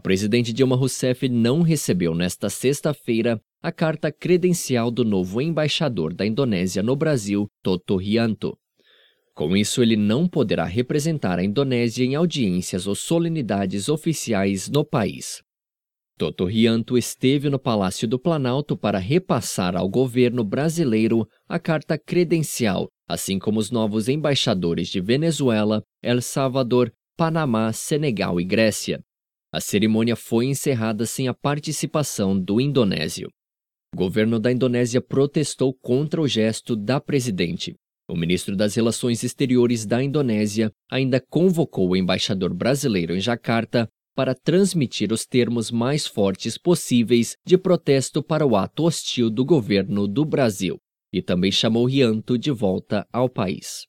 presidente Dilma Rousseff não recebeu nesta sexta-feira a carta credencial do novo embaixador da Indonésia no Brasil, Toto Rianto. Com isso, ele não poderá representar a Indonésia em audiências ou solenidades oficiais no país. Toto Rianto esteve no Palácio do Planalto para repassar ao governo brasileiro a carta credencial, assim como os novos embaixadores de Venezuela, El Salvador, Panamá, Senegal e Grécia. A cerimônia foi encerrada sem a participação do indonésio. O governo da Indonésia protestou contra o gesto da presidente. O ministro das Relações Exteriores da Indonésia ainda convocou o embaixador brasileiro em Jacarta para transmitir os termos mais fortes possíveis de protesto para o ato hostil do governo do Brasil e também chamou Rianto de volta ao país.